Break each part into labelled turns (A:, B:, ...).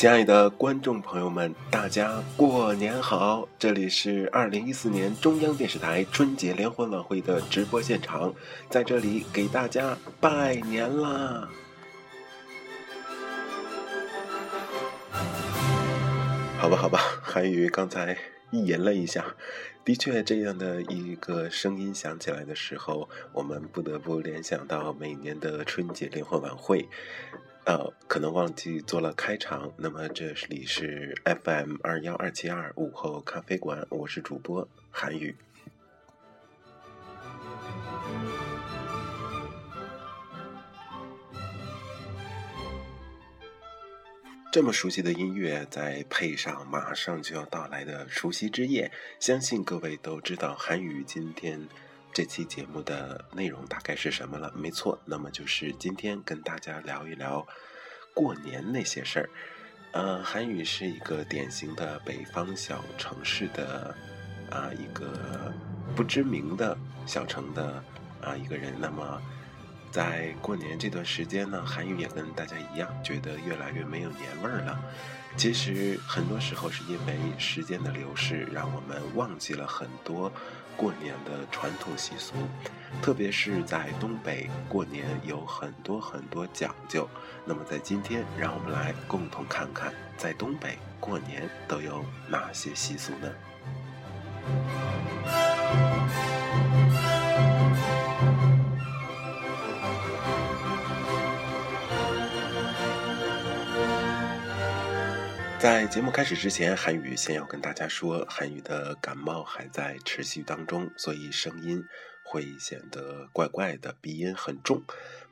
A: 亲爱的观众朋友们，大家过年好！这里是二零一四年中央电视台春节联欢晚会的直播现场，在这里给大家拜年啦！好吧，好吧，韩宇刚才意淫了一下，的确，这样的一个声音响起来的时候，我们不得不联想到每年的春节联欢晚会。呃，可能忘记做了开场。那么这里是 FM 二幺二七二午后咖啡馆，我是主播韩宇。这么熟悉的音乐，再配上马上就要到来的除夕之夜，相信各位都知道韩宇今天。这期节目的内容大概是什么了？没错，那么就是今天跟大家聊一聊过年那些事儿。呃，韩宇是一个典型的北方小城市的啊一个不知名的小城的啊一个人。那么在过年这段时间呢，韩宇也跟大家一样，觉得越来越没有年味儿了。其实很多时候是因为时间的流逝，让我们忘记了很多。过年的传统习俗，特别是在东北过年有很多很多讲究。那么在今天，让我们来共同看看，在东北过年都有哪些习俗呢？在节目开始之前，韩宇先要跟大家说，韩宇的感冒还在持续当中，所以声音会显得怪怪的，鼻音很重。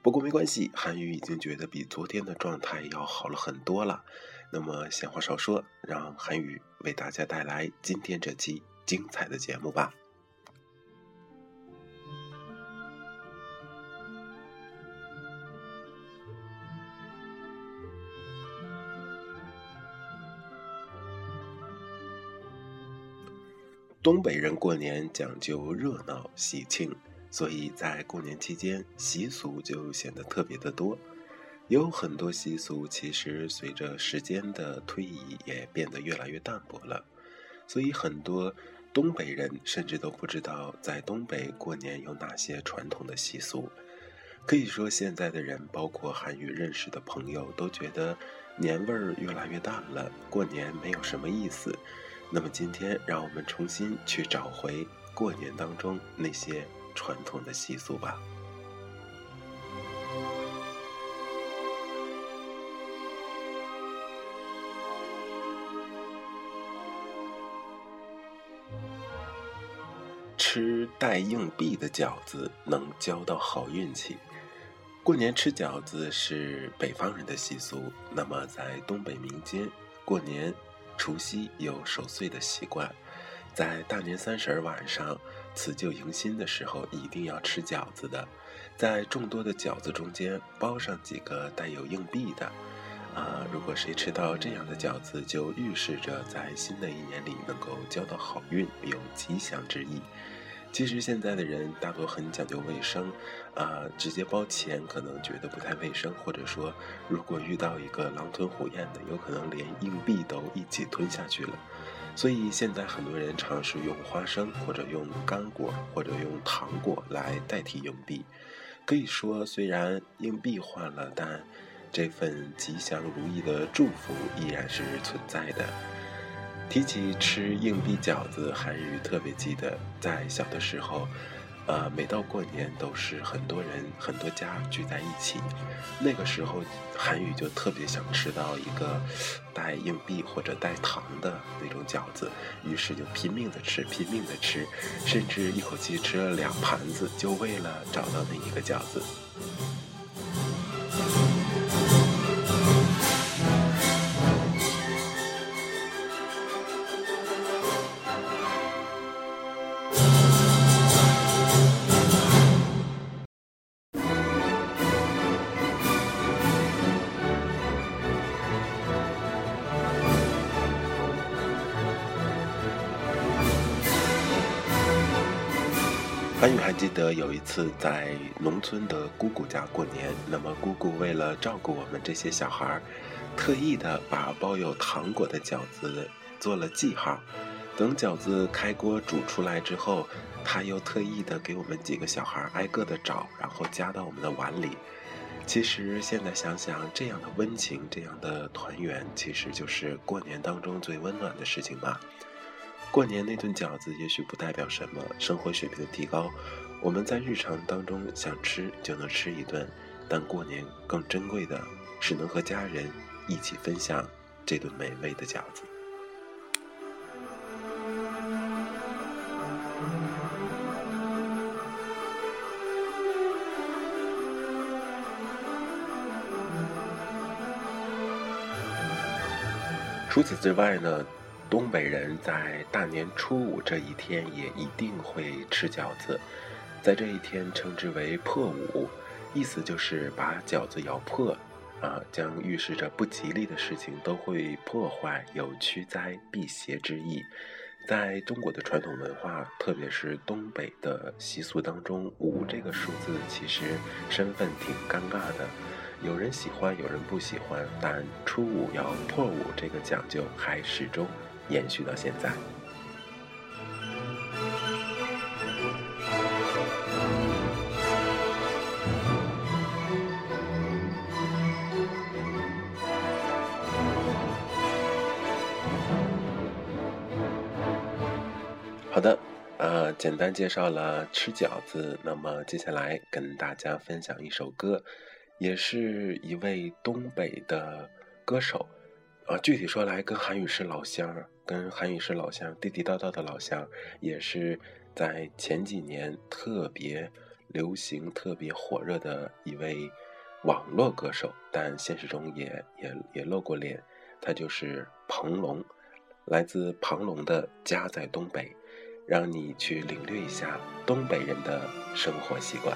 A: 不过没关系，韩宇已经觉得比昨天的状态要好了很多了。那么闲话少说，让韩宇为大家带来今天这期精彩的节目吧。东北人过年讲究热闹喜庆，所以在过年期间习俗就显得特别的多。有很多习俗其实随着时间的推移也变得越来越淡薄了，所以很多东北人甚至都不知道在东北过年有哪些传统的习俗。可以说，现在的人，包括韩语认识的朋友，都觉得年味儿越来越淡了，过年没有什么意思。那么今天，让我们重新去找回过年当中那些传统的习俗吧。吃带硬币的饺子能交到好运气。过年吃饺子是北方人的习俗，那么在东北民间，过年。除夕有守岁的习惯，在大年三十晚上辞旧迎新的时候，一定要吃饺子的。在众多的饺子中间包上几个带有硬币的，啊，如果谁吃到这样的饺子，就预示着在新的一年里能够交到好运，有吉祥之意。其实现在的人大多很讲究卫生，啊，直接包钱可能觉得不太卫生，或者说，如果遇到一个狼吞虎咽的，有可能连硬币都一起吞下去了。所以现在很多人尝试用花生，或者用干果，或者用糖果来代替硬币。可以说，虽然硬币换了，但这份吉祥如意的祝福依然是存在的。提起吃硬币饺子，韩语特别记得，在小的时候，呃，每到过年都是很多人、很多家聚在一起。那个时候，韩语就特别想吃到一个带硬币或者带糖的那种饺子，于是就拼命的吃，拼命的吃，甚至一口气吃了两盘子，就为了找到那一个饺子。记得有一次在农村的姑姑家过年，那么姑姑为了照顾我们这些小孩儿，特意的把包有糖果的饺子做了记号。等饺子开锅煮出来之后，他又特意的给我们几个小孩挨个的找，然后夹到我们的碗里。其实现在想想，这样的温情，这样的团圆，其实就是过年当中最温暖的事情吧。过年那顿饺子也许不代表什么生活水平的提高，我们在日常当中想吃就能吃一顿，但过年更珍贵的是能和家人一起分享这顿美味的饺子。除此之外呢，东北人在大年初五这一天也一定会吃饺子，在这一天称之为破五，意思就是把饺子咬破，啊，将预示着不吉利的事情都会破坏，有驱灾避邪之意。在中国的传统文化，特别是东北的习俗当中，五这个数字其实身份挺尴尬的。有人喜欢，有人不喜欢，但初五要破五这个讲究还始终延续到现在。好的，呃，简单介绍了吃饺子，那么接下来跟大家分享一首歌。也是一位东北的歌手，啊，具体说来跟韩语是老乡，跟韩语是老乡，地地道道的老乡，也是在前几年特别流行、特别火热的一位网络歌手，但现实中也也也露过脸，他就是庞龙，来自庞龙的《家在东北》，让你去领略一下东北人的生活习惯。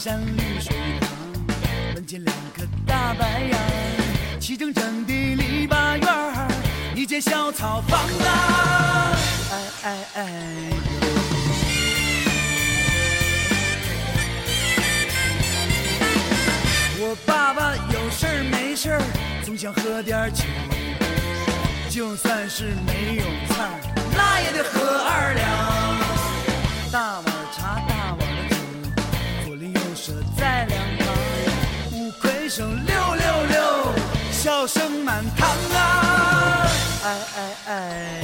B: 山绿水旁，门前两棵大白杨，齐整整的篱笆院儿，一间小草房啊，哎哎哎。我爸爸有事儿没事儿，总想喝点酒。就算是没有菜，那也得喝二两。大碗茶，舍在两旁。五魁首六六六，笑声满堂啊！哎哎哎！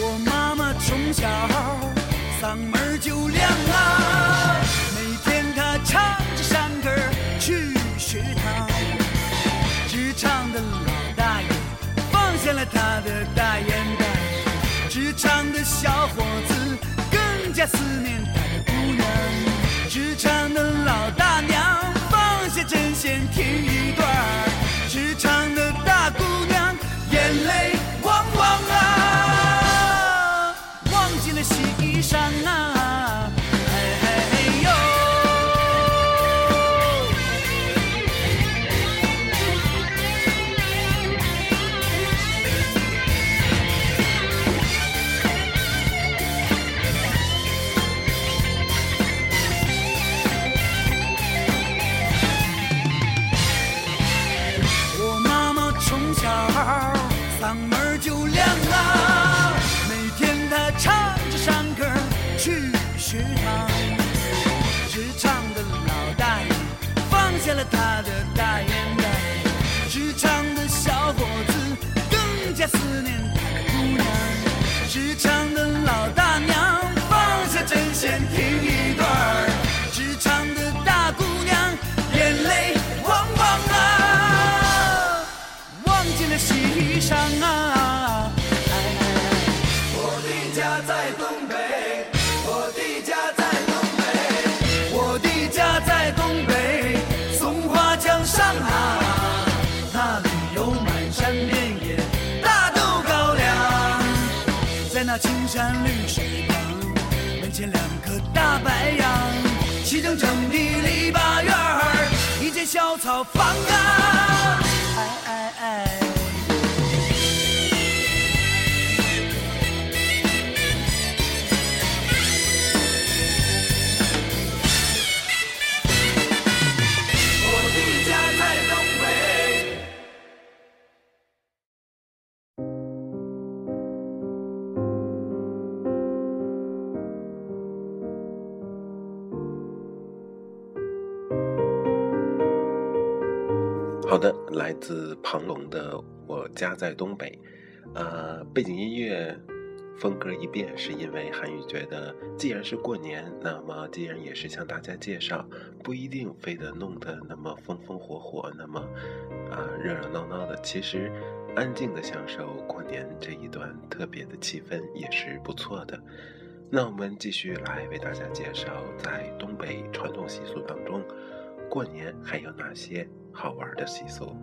B: 我妈妈从小。嗓门他的大烟袋，职场的小伙子更加思念他的姑娘，职场的老大下了
C: 山绿水旁，门前两棵大白杨，齐整整的篱笆院儿，一间小草房啊，
A: 庞龙的《我家在东北》，呃，背景音乐风格一变，是因为韩宇觉得，既然是过年，那么既然也是向大家介绍，不一定非得弄得那么风风火火，那么啊、热热闹闹的，其实安静的享受过年这一段特别的气氛也是不错的。那我们继续来为大家介绍，在东北传统习俗当中，过年还有哪些好玩的习俗？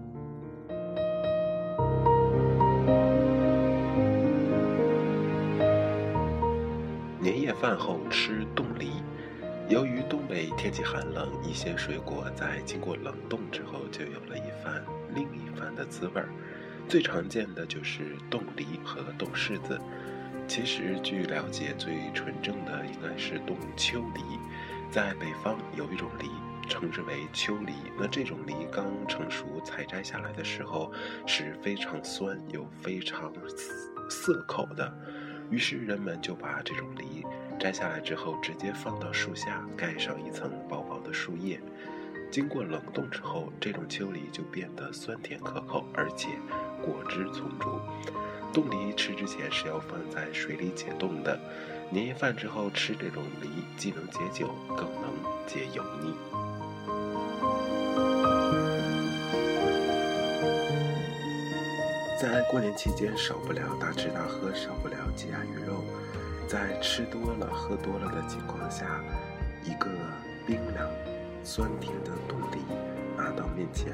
A: 饭后吃冻梨。由于东北天气寒冷，一些水果在经过冷冻之后，就有了一番另一番的滋味儿。最常见的就是冻梨和冻柿子。其实，据了解，最纯正的应该是冻秋梨。在北方有一种梨，称之为秋梨。那这种梨刚成熟采摘下来的时候，是非常酸又非常涩口的。于是人们就把这种梨摘下来之后，直接放到树下，盖上一层薄薄的树叶。经过冷冻之后，这种秋梨就变得酸甜可口，而且果汁充足。冻梨吃之前是要放在水里解冻的。年夜饭之后吃这种梨，既能解酒，更能解油腻。在过年期间，少不了大吃大喝，少不了鸡鸭鱼肉。在吃多了、喝多了的情况下，一个冰凉、酸甜的冻梨拿到面前，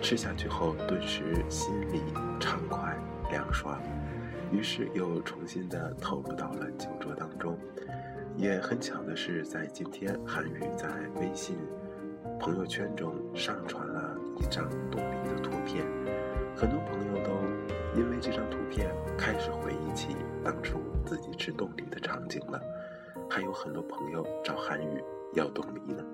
A: 吃下去后，顿时心里畅快、凉爽。于是又重新的投入到了酒桌当中。也很巧的是，在今天，韩宇在微信朋友圈中上传了一张冻梨的图片，很多朋友都因为这张图片开始回忆起当初自己吃冻梨的场景了，还有很多朋友找韩宇要冻梨呢。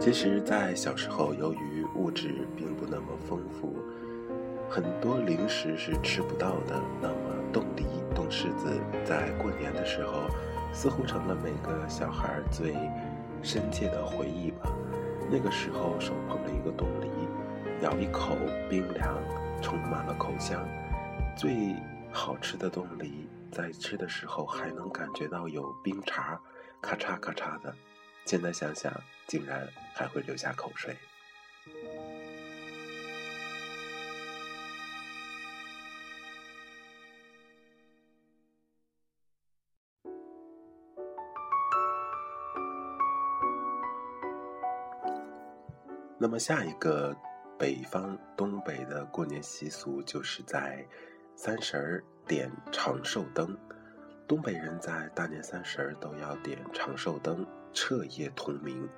A: 其实，在小时候，由于物质并不那么丰富，很多零食是吃不到的。那么，冻梨、冻柿子，在过年的时候，似乎成了每个小孩最深切的回忆吧。那个时候，手捧着一个冻梨，咬一口，冰凉，充满了口香。最好吃的冻梨，在吃的时候还能感觉到有冰碴，咔嚓咔嚓的。现在想想，竟然还会流下口水。那么下一个北方东北的过年习俗，就是在三十儿点长寿灯。东北人在大年三十儿都要点长寿灯，彻夜通明。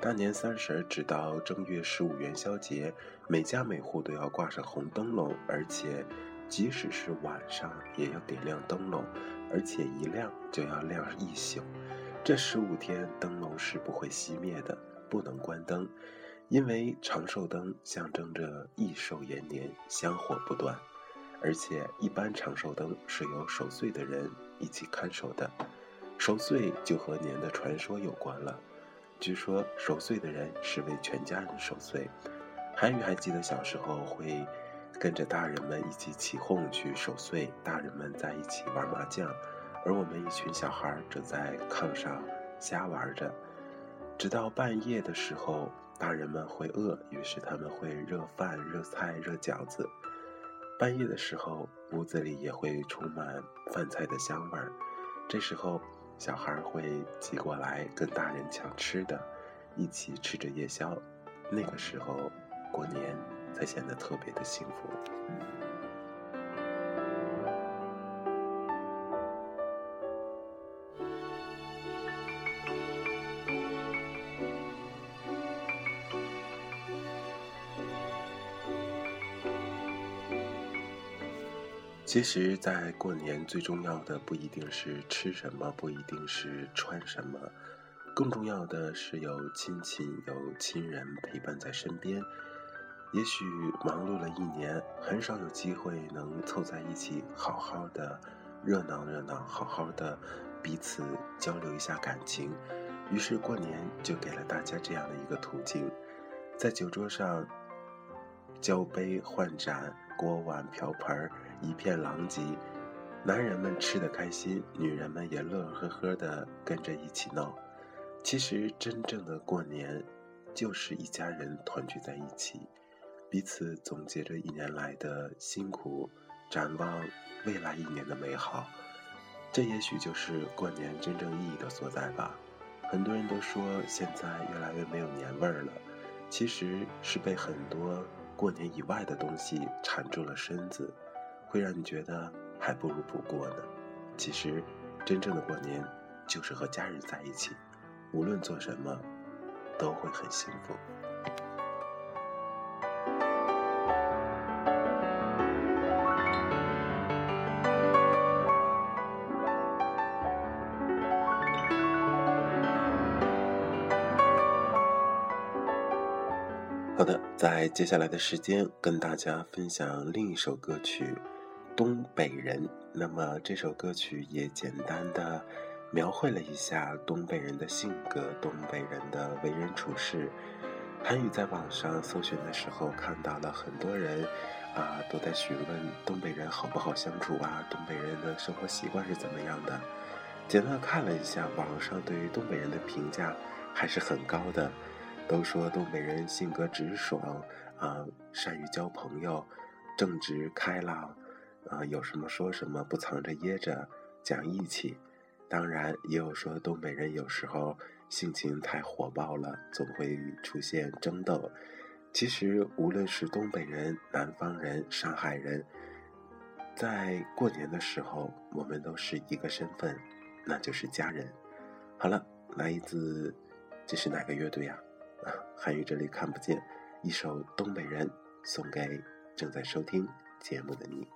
A: 大年三十儿直到正月十五元宵节，每家每户都要挂上红灯笼，而且即使是晚上也要点亮灯笼，而且一亮就要亮一宿。这十五天灯笼是不会熄灭的，不能关灯，因为长寿灯象征着益寿延年，香火不断。而且一般长寿灯是由守岁的人一起看守的。守岁就和年的传说有关了。据说守岁的人是为全家人守岁。韩宇还记得小时候会跟着大人们一起起哄去守岁，大人们在一起玩麻将，而我们一群小孩则在炕上瞎玩着。直到半夜的时候，大人们会饿，于是他们会热饭、热菜、热饺子。半夜的时候，屋子里也会充满饭菜的香味儿。这时候，小孩会挤过来跟大人抢吃的，一起吃着夜宵。那个时候，过年才显得特别的幸福。其实，在过年最重要的不一定是吃什么，不一定是穿什么，更重要的是有亲戚、有亲人陪伴在身边。也许忙碌了一年，很少有机会能凑在一起，好好的热闹热闹，好好的彼此交流一下感情。于是过年就给了大家这样的一个途径，在酒桌上交杯换盏，锅碗瓢盆儿一片狼藉，男人们吃得开心，女人们也乐呵呵的跟着一起闹。其实，真正的过年，就是一家人团聚在一起，彼此总结着一年来的辛苦，展望未来一年的美好。这也许就是过年真正意义的所在吧。很多人都说现在越来越没有年味儿了，其实是被很多过年以外的东西缠住了身子。会让你觉得还不如不过呢。其实，真正的过年就是和家人在一起，无论做什么，都会很幸福。好的，在接下来的时间，跟大家分享另一首歌曲。东北人，那么这首歌曲也简单的描绘了一下东北人的性格，东北人的为人处事。韩宇在网上搜寻的时候，看到了很多人啊都在询问东北人好不好相处啊，东北人的生活习惯是怎么样的。简单看了一下网上对于东北人的评价，还是很高的，都说东北人性格直爽啊，善于交朋友，正直开朗。啊，有什么说什么，不藏着掖着，讲义气。当然，也有说东北人有时候性情太火爆了，总会出现争斗。其实，无论是东北人、南方人、上海人，在过年的时候，我们都是一个身份，那就是家人。好了，来自这是哪个乐队呀？啊，韩语这里看不见。一首《东北人》送给正在收听节目的你。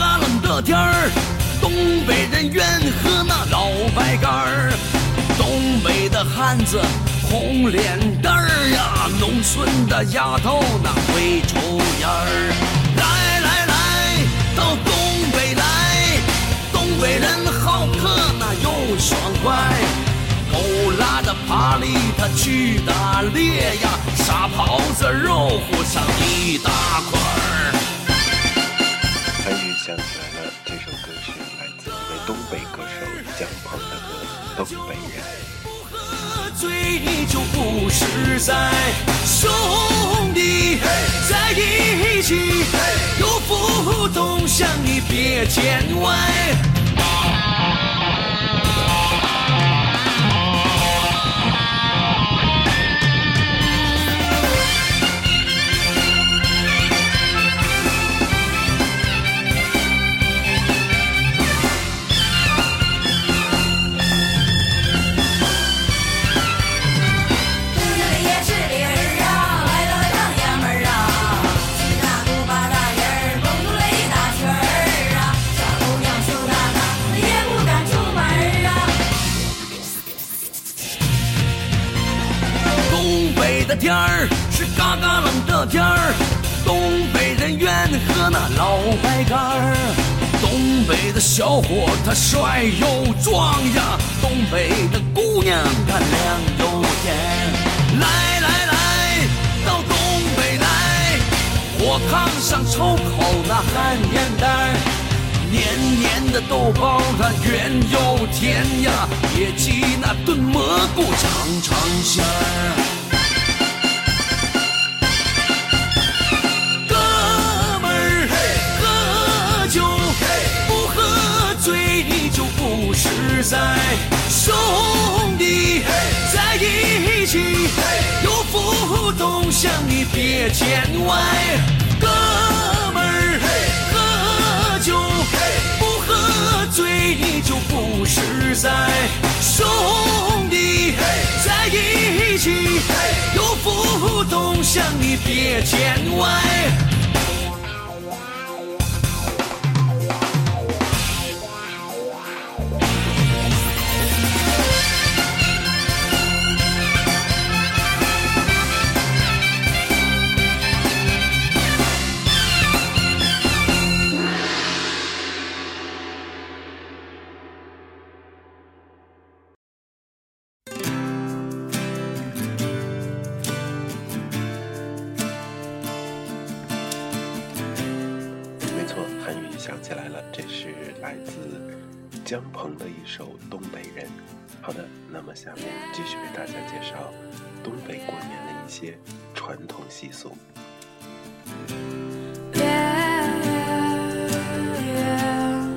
C: 嘎嘎冷的天儿，东北人愿喝那老白干儿。东北的汉子红脸蛋儿呀，农村的丫头那会抽烟儿。来来来，到东北来，东北人好客那又爽快。狗拉着爬犁他去打猎呀，沙狍子肉乎上一大块儿。
A: 想起来了，这首歌是来自一位东北歌手姜鹏的歌《东北人》。
C: 不喝醉就不是在兄弟。在一起，有福同享，你别见外。他帅又壮呀，东北的姑娘她亮又甜。来来来，到东北来，火炕上抽口那旱烟袋儿。黏黏的豆包，它圆又甜呀，野鸡那炖蘑菇尝尝鲜儿。在。兄弟在一起，有福同享，你别见外。哥们儿，喝酒不喝醉你就不实在。兄弟在一起，有福同享，你别见外。
A: 想起来了，这是来自姜鹏的一首《东北人》。好的，那么下面继续为大家介绍东北过年的一些传统习俗。
D: Yeah, yeah.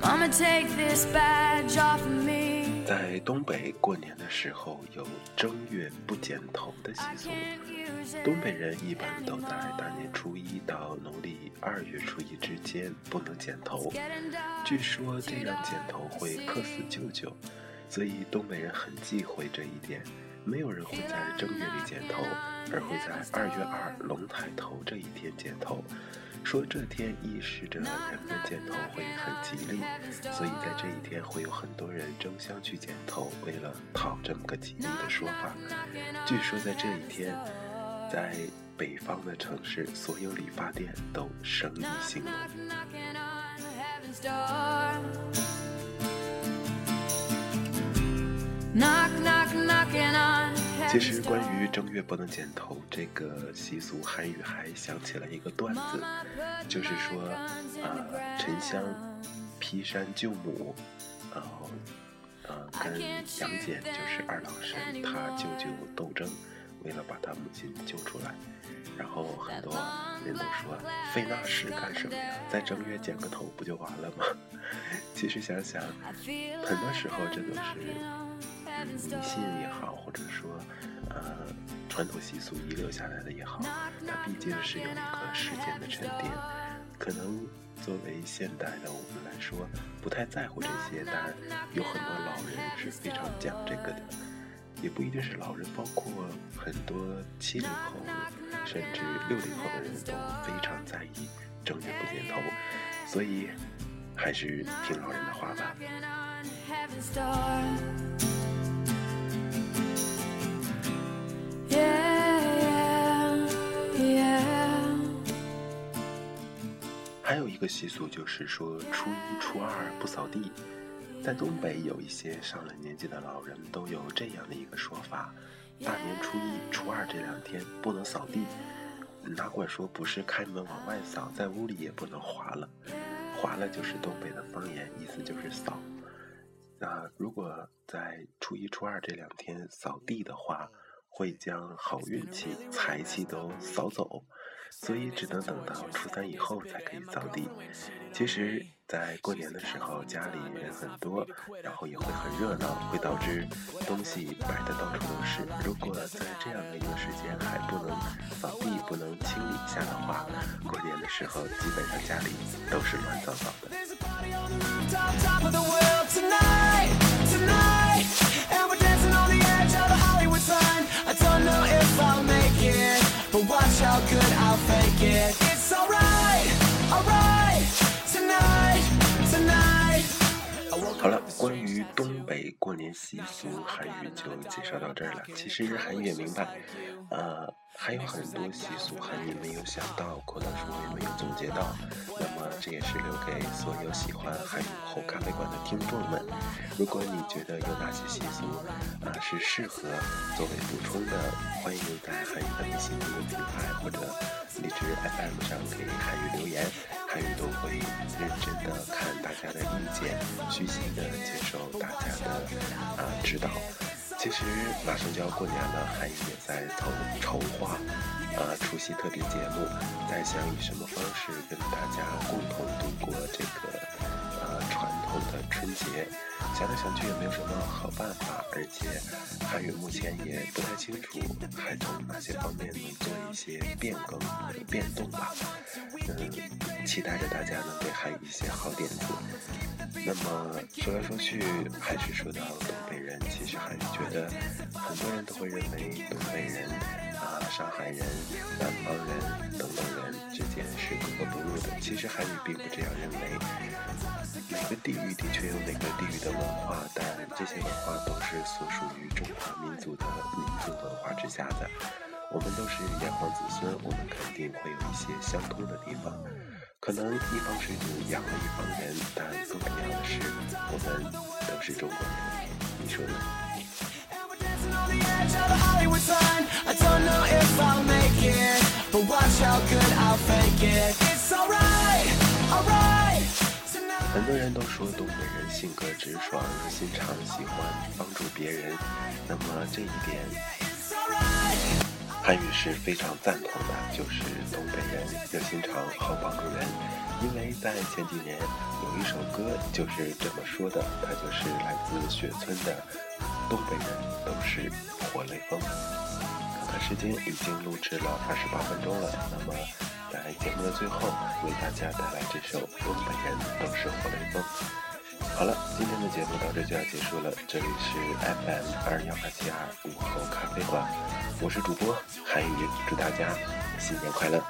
D: Mama, take this badge off of me.
A: 在东北过年的时候有正月不剪头的习俗。东北人一般都在大年初一到农历二月初一之间不能剪头，据说这样剪头会克死舅舅，所以东北人很忌讳这一点。没有人会在正月里剪头，而会在二月二龙抬头这一天剪头，说这天预示着人们剪头会很吉利，所以在这一天会有很多人争相去剪头，为了讨这么个吉利的说法。据说在这一天，在北方的城市，所有理发店都生意兴隆。
D: Knocking on heaven's door. Knock, knock, knocking on
A: 其实，关于正月不能剪头这个习俗，韩语还想起了一个段子，就是说，呃，沉香劈山救母，然后，呃，跟杨戬就是二郎神他舅舅斗争，为了把他母亲救出来，然后很多人都说费那事干什么呀？在正月剪个头不就完了吗？其实想想，很多时候这都是迷信也好，或者说，呃，传统习俗遗留下来的也好，它毕竟是有一个时间的沉淀。可能作为现代的我们来说，不太在乎这些，但有很多老人是非常讲这个的，也不一定是老人，包括很多七零后甚至六零后的人都非常在意正月不剪头，所以还是听老人的话吧。还有一个习俗就是说，初一、初二不扫地。在东北，有一些上了年纪的老人都有这样的一个说法：大年初一、初二这两天不能扫地。哪管说不是开门往外扫，在屋里也不能划了。划了就是东北的方言，意思就是扫。那如果在初一、初二这两天扫地的话，会将好运气、财气都扫走，所以只能等到初三以后才可以扫地。其实，在过年的时候，家里人很多，然后也会很热闹，会导致东西摆的到处都是。如果在这样的一个时间还不能扫地、不能清理一下的话，过年的时候基本上家里都是乱糟糟的。
E: Fake it.
A: 好了，关于东北过年习俗，韩语就介绍到这儿了。其实韩语也明白，呃，还有很多习俗韩语没有想到，或者说也没有总结到。那么这也是留给所有喜欢韩语后咖啡馆的听众们。如果你觉得有哪些习俗啊、是适合作为补充的，欢迎在韩语的微信公众平台或者荔枝 FM 上给韩语留言，韩语都会认真的看大家的意见，虚心的接受大家的啊、指导。其实马上就要过年了，韩语也在筹筹划啊除夕特别节目，在想以什么方式跟大家共同度过这个我的春节。想来想去也没有什么好办法，而且韩语目前也不太清楚还从哪些方面能做一些变更或者变动吧。嗯，期待着大家能给韩语一些好点子。那么说来说去，还是说到东北人。其实还是觉得，很多人都会认为东北人啊、上海人、南方人等等人之间是格格不入的。其实韩语并不这样认为。每个地域的确有每个地域的文化，但这些文化都是所属于中华民族的民族文化之下的。我们都是炎黄子孙，我们肯定会有一些相通的地方。可能一方水土养了一方人，但更重要的是，我们都是中国人。你说呢？很多人都说东北人性格直爽、热心肠，喜欢帮助别人。那么这一点韩语是非常赞同的，就是东北人热心肠，好帮助人。因为在前几年有一首歌就是这么说的，它就是来自雪村的《东北人都是活雷锋》。看看时间，已经录制了二十八分钟了。那么在节目的最后，为大家带来这首《东北人都是活雷锋》。好了，今天的节目到这就要结束了。这里是 FM 二幺二七二午后咖啡馆，我是主播韩宇，祝大家新年快乐。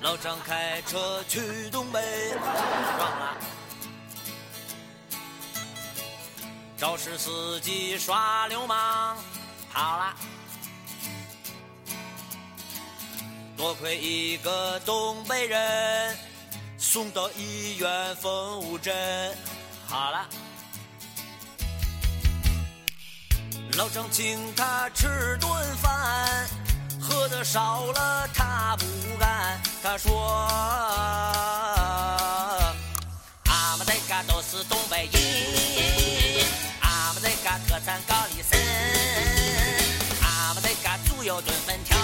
E: 老张开车去司机耍流氓，跑了。多亏一个东北人，送到医院缝五针，好了。老张请他吃顿饭，喝的少了他不干。他说：“俺们这嘎都是东北人，嘎猪油炖粉条，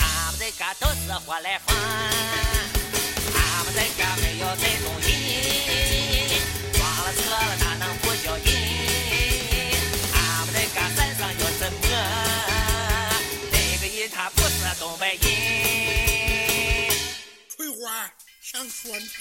E: 俺们这嘎都是活来风，俺们这嘎没有这种人，撞了车了哪能不叫人？俺们这嘎山上有什么？那个人他不是东北人。
F: 翠花上酸菜。